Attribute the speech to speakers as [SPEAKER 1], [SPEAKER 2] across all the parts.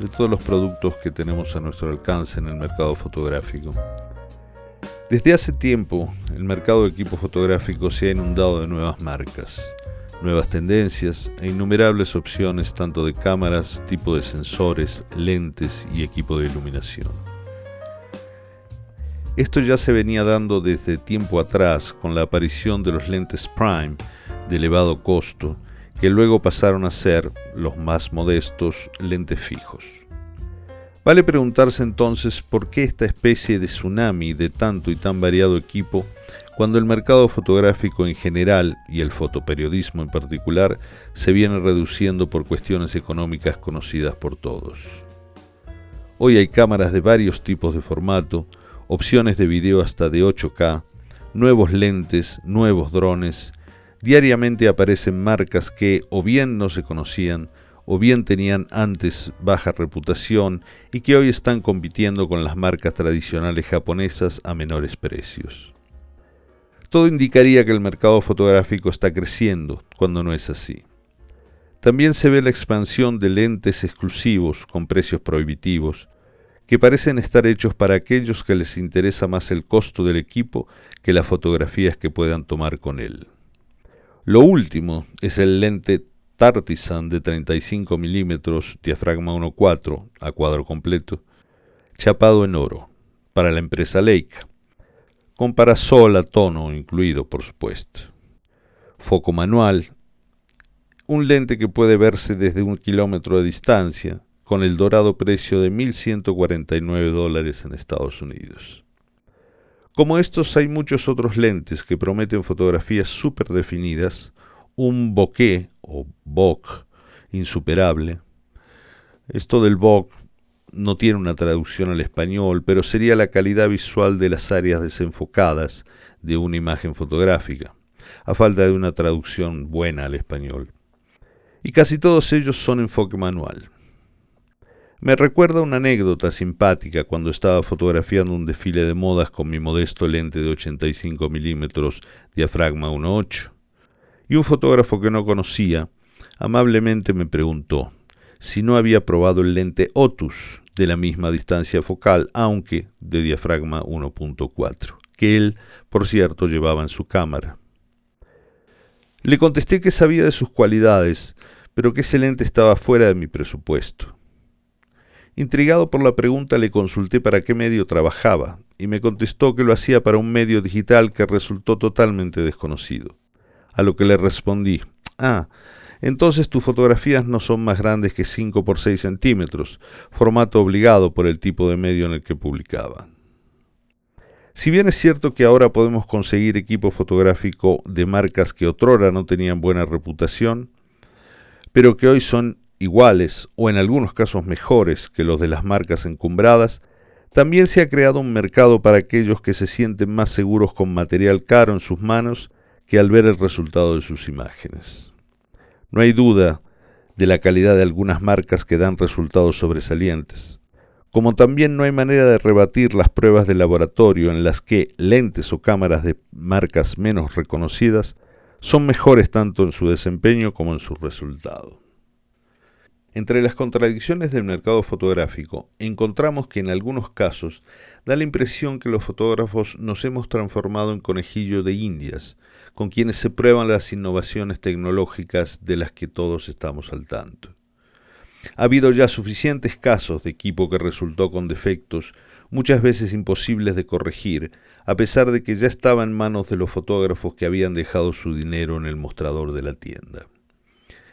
[SPEAKER 1] de todos los productos que tenemos a nuestro alcance en el mercado fotográfico. Desde hace tiempo, el mercado de equipo fotográfico se ha inundado de nuevas marcas, nuevas tendencias e innumerables opciones tanto de cámaras, tipo de sensores, lentes y equipo de iluminación. Esto ya se venía dando desde tiempo atrás con la aparición de los lentes prime de elevado costo, que luego pasaron a ser los más modestos lentes fijos. Vale preguntarse entonces por qué esta especie de tsunami de tanto y tan variado equipo cuando el mercado fotográfico en general y el fotoperiodismo en particular se viene reduciendo por cuestiones económicas conocidas por todos. Hoy hay cámaras de varios tipos de formato, opciones de video hasta de 8K, nuevos lentes, nuevos drones, diariamente aparecen marcas que o bien no se conocían o bien tenían antes baja reputación y que hoy están compitiendo con las marcas tradicionales japonesas a menores precios. Todo indicaría que el mercado fotográfico está creciendo, cuando no es así. También se ve la expansión de lentes exclusivos con precios prohibitivos, que parecen estar hechos para aquellos que les interesa más el costo del equipo que las fotografías que puedan tomar con él. Lo último es el lente Tartisan de 35 milímetros, diafragma 1.4 a cuadro completo, chapado en oro, para la empresa Leica, con parasol a tono incluido, por supuesto. Foco manual, un lente que puede verse desde un kilómetro de distancia, con el dorado precio de 1.149 dólares en Estados Unidos. Como estos hay muchos otros lentes que prometen fotografías súper definidas, un bokeh o bok insuperable. Esto del bok no tiene una traducción al español, pero sería la calidad visual de las áreas desenfocadas de una imagen fotográfica, a falta de una traducción buena al español. Y casi todos ellos son enfoque manual. Me recuerda una anécdota simpática cuando estaba fotografiando un desfile de modas con mi modesto lente de 85 milímetros diafragma 1.8 y un fotógrafo que no conocía amablemente me preguntó si no había probado el lente Otus de la misma distancia focal, aunque de diafragma 1.4, que él, por cierto, llevaba en su cámara. Le contesté que sabía de sus cualidades, pero que ese lente estaba fuera de mi presupuesto. Intrigado por la pregunta le consulté para qué medio trabajaba, y me contestó que lo hacía para un medio digital que resultó totalmente desconocido. A lo que le respondí, ah, entonces tus fotografías no son más grandes que 5 por 6 centímetros, formato obligado por el tipo de medio en el que publicaba. Si bien es cierto que ahora podemos conseguir equipo fotográfico de marcas que otrora no tenían buena reputación, pero que hoy son iguales o en algunos casos mejores que los de las marcas encumbradas, también se ha creado un mercado para aquellos que se sienten más seguros con material caro en sus manos que al ver el resultado de sus imágenes. No hay duda de la calidad de algunas marcas que dan resultados sobresalientes, como también no hay manera de rebatir las pruebas de laboratorio en las que lentes o cámaras de marcas menos reconocidas son mejores tanto en su desempeño como en su resultado. Entre las contradicciones del mercado fotográfico, encontramos que en algunos casos da la impresión que los fotógrafos nos hemos transformado en conejillo de indias, con quienes se prueban las innovaciones tecnológicas de las que todos estamos al tanto. Ha habido ya suficientes casos de equipo que resultó con defectos, muchas veces imposibles de corregir, a pesar de que ya estaba en manos de los fotógrafos que habían dejado su dinero en el mostrador de la tienda.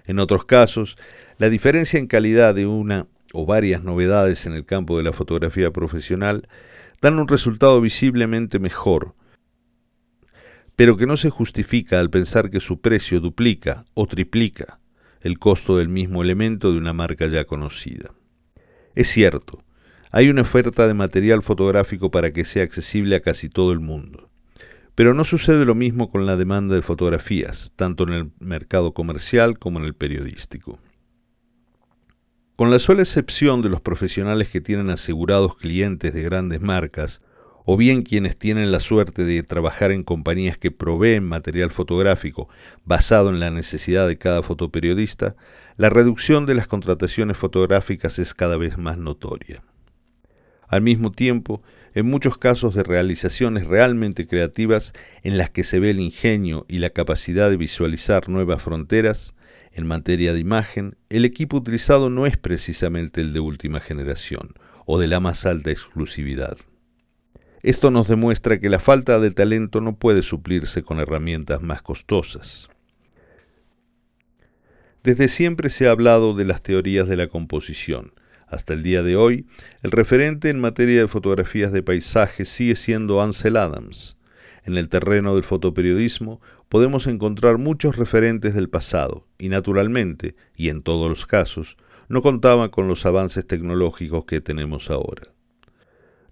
[SPEAKER 1] En otros casos, la diferencia en calidad de una o varias novedades en el campo de la fotografía profesional dan un resultado visiblemente mejor, pero que no se justifica al pensar que su precio duplica o triplica el costo del mismo elemento de una marca ya conocida. Es cierto, Hay una oferta de material fotográfico para que sea accesible a casi todo el mundo. Pero no sucede lo mismo con la demanda de fotografías, tanto en el mercado comercial como en el periodístico. Con la sola excepción de los profesionales que tienen asegurados clientes de grandes marcas, o bien quienes tienen la suerte de trabajar en compañías que proveen material fotográfico basado en la necesidad de cada fotoperiodista, la reducción de las contrataciones fotográficas es cada vez más notoria. Al mismo tiempo, en muchos casos de realizaciones realmente creativas en las que se ve el ingenio y la capacidad de visualizar nuevas fronteras, en materia de imagen, el equipo utilizado no es precisamente el de última generación o de la más alta exclusividad. Esto nos demuestra que la falta de talento no puede suplirse con herramientas más costosas. Desde siempre se ha hablado de las teorías de la composición, hasta el día de hoy, el referente en materia de fotografías de paisaje sigue siendo Ansel Adams. En el terreno del fotoperiodismo podemos encontrar muchos referentes del pasado y naturalmente, y en todos los casos, no contaban con los avances tecnológicos que tenemos ahora.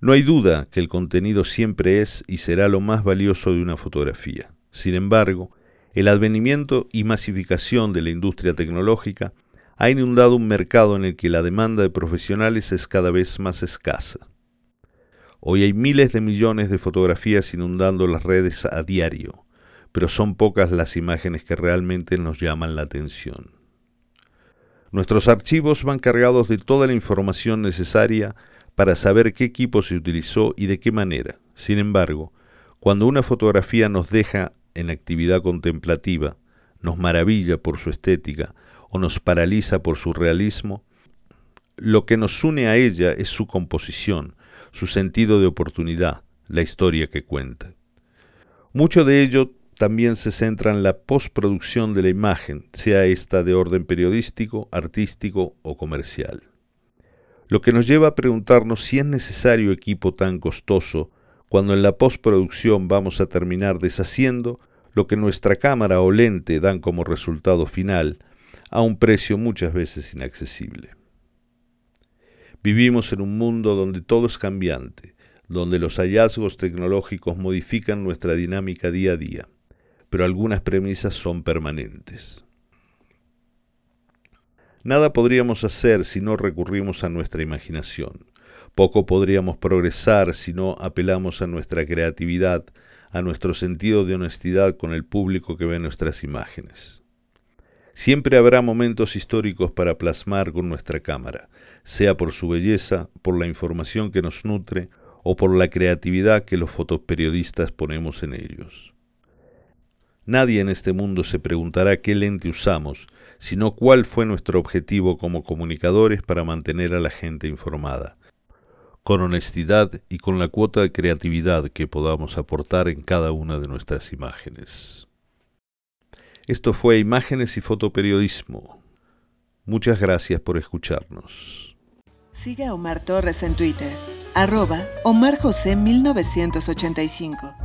[SPEAKER 1] No hay duda que el contenido siempre es y será lo más valioso de una fotografía. Sin embargo, el advenimiento y masificación de la industria tecnológica ha inundado un mercado en el que la demanda de profesionales es cada vez más escasa. Hoy hay miles de millones de fotografías inundando las redes a diario, pero son pocas las imágenes que realmente nos llaman la atención. Nuestros archivos van cargados de toda la información necesaria para saber qué equipo se utilizó y de qué manera. Sin embargo, cuando una fotografía nos deja en actividad contemplativa, nos maravilla por su estética, o nos paraliza por su realismo, lo que nos une a ella es su composición, su sentido de oportunidad, la historia que cuenta. Mucho de ello también se centra en la postproducción de la imagen, sea esta de orden periodístico, artístico o comercial. Lo que nos lleva a preguntarnos si es necesario equipo tan costoso cuando en la postproducción vamos a terminar deshaciendo lo que nuestra cámara o lente dan como resultado final a un precio muchas veces inaccesible. Vivimos en un mundo donde todo es cambiante, donde los hallazgos tecnológicos modifican nuestra dinámica día a día, pero algunas premisas son permanentes. Nada podríamos hacer si no recurrimos a nuestra imaginación. Poco podríamos progresar si no apelamos a nuestra creatividad, a nuestro sentido de honestidad con el público que ve nuestras imágenes. Siempre habrá momentos históricos para plasmar con nuestra cámara, sea por su belleza, por la información que nos nutre o por la creatividad que los fotoperiodistas ponemos en ellos. Nadie en este mundo se preguntará qué lente usamos, sino cuál fue nuestro objetivo como comunicadores para mantener a la gente informada, con honestidad y con la cuota de creatividad que podamos aportar en cada una de nuestras imágenes. Esto fue Imágenes y Fotoperiodismo. Muchas gracias por escucharnos.
[SPEAKER 2] Siga a Omar Torres en Twitter, arroba Omar José 1985.